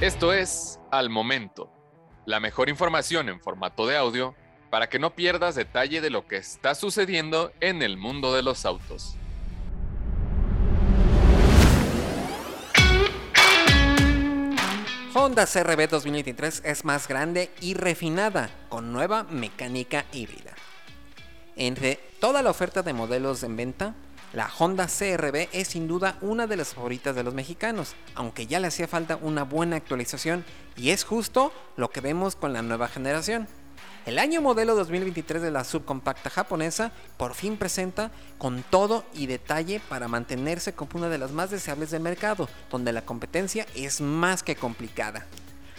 Esto es Al Momento, la mejor información en formato de audio para que no pierdas detalle de lo que está sucediendo en el mundo de los autos. Honda CRB 2023 es más grande y refinada, con nueva mecánica híbrida. Entre toda la oferta de modelos en venta, la Honda CRB es sin duda una de las favoritas de los mexicanos, aunque ya le hacía falta una buena actualización y es justo lo que vemos con la nueva generación. El año modelo 2023 de la subcompacta japonesa por fin presenta con todo y detalle para mantenerse como una de las más deseables del mercado, donde la competencia es más que complicada.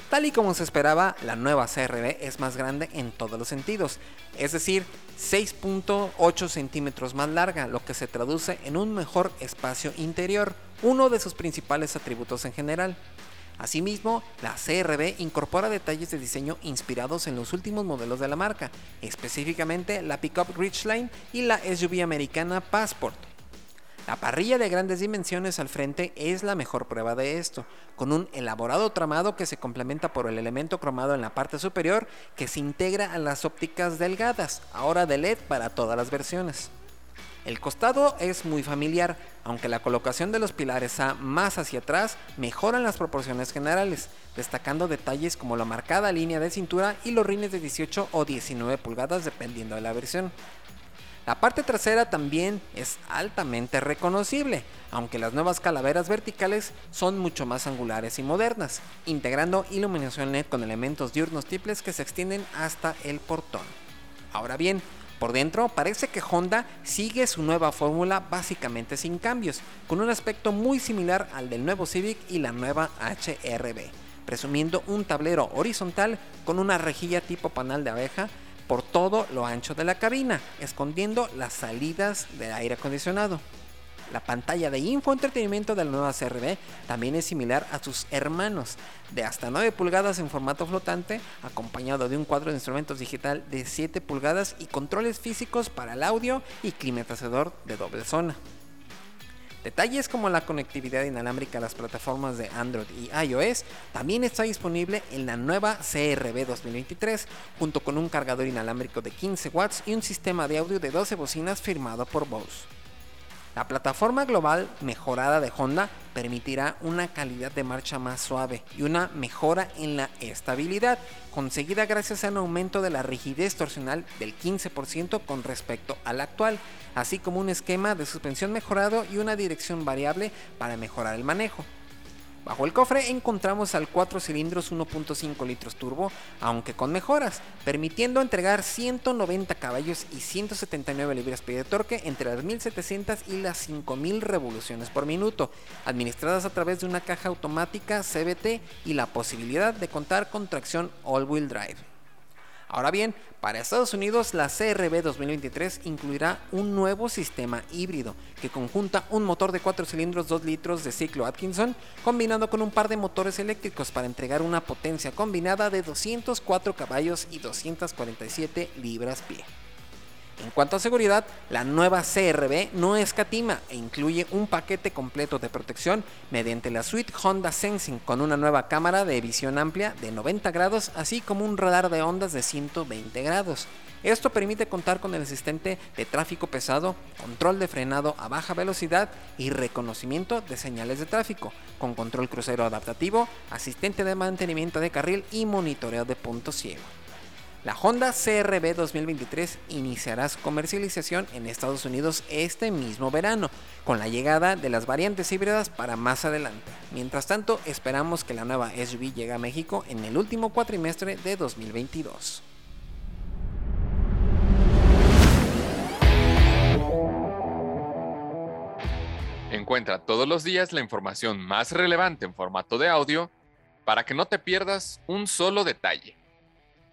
Tal y como se esperaba, la nueva CRB es más grande en todos los sentidos, es decir, 6.8 centímetros más larga, lo que se traduce en un mejor espacio interior, uno de sus principales atributos en general. Asimismo, la CRB incorpora detalles de diseño inspirados en los últimos modelos de la marca, específicamente la pickup Ridgeline y la SUV americana Passport. La parrilla de grandes dimensiones al frente es la mejor prueba de esto, con un elaborado tramado que se complementa por el elemento cromado en la parte superior que se integra a las ópticas delgadas, ahora de LED para todas las versiones. El costado es muy familiar, aunque la colocación de los pilares A más hacia atrás mejoran las proporciones generales, destacando detalles como la marcada línea de cintura y los rines de 18 o 19 pulgadas dependiendo de la versión. La parte trasera también es altamente reconocible, aunque las nuevas calaveras verticales son mucho más angulares y modernas, integrando iluminación LED con elementos diurnos triples que se extienden hasta el portón. Ahora bien, por dentro parece que Honda sigue su nueva fórmula básicamente sin cambios, con un aspecto muy similar al del nuevo Civic y la nueva HRB, presumiendo un tablero horizontal con una rejilla tipo panal de abeja por todo lo ancho de la cabina, escondiendo las salidas de aire acondicionado. La pantalla de infoentretenimiento de la nueva CRB también es similar a sus hermanos, de hasta 9 pulgadas en formato flotante, acompañado de un cuadro de instrumentos digital de 7 pulgadas y controles físicos para el audio y climatizador de doble zona. Detalles como la conectividad inalámbrica a las plataformas de Android y iOS también está disponible en la nueva CRB 2023, junto con un cargador inalámbrico de 15 watts y un sistema de audio de 12 bocinas firmado por Bose. La plataforma global mejorada de Honda permitirá una calidad de marcha más suave y una mejora en la estabilidad, conseguida gracias a un aumento de la rigidez torsional del 15% con respecto al actual, así como un esquema de suspensión mejorado y una dirección variable para mejorar el manejo. Bajo el cofre encontramos al 4 cilindros 1.5 litros turbo, aunque con mejoras, permitiendo entregar 190 caballos y 179 libras-pie de torque entre las 1700 y las 5000 revoluciones por minuto, administradas a través de una caja automática CBT y la posibilidad de contar con tracción all-wheel drive. Ahora bien, para Estados Unidos la CRB 2023 incluirá un nuevo sistema híbrido que conjunta un motor de 4 cilindros 2 litros de ciclo Atkinson combinado con un par de motores eléctricos para entregar una potencia combinada de 204 caballos y 247 libras-pie. En cuanto a seguridad, la nueva CRB no escatima e incluye un paquete completo de protección mediante la suite Honda Sensing con una nueva cámara de visión amplia de 90 grados así como un radar de ondas de 120 grados. Esto permite contar con el asistente de tráfico pesado, control de frenado a baja velocidad y reconocimiento de señales de tráfico, con control crucero adaptativo, asistente de mantenimiento de carril y monitoreo de punto ciego. La Honda CRB 2023 iniciará su comercialización en Estados Unidos este mismo verano, con la llegada de las variantes híbridas para más adelante. Mientras tanto, esperamos que la nueva SUV llegue a México en el último cuatrimestre de 2022. Encuentra todos los días la información más relevante en formato de audio para que no te pierdas un solo detalle.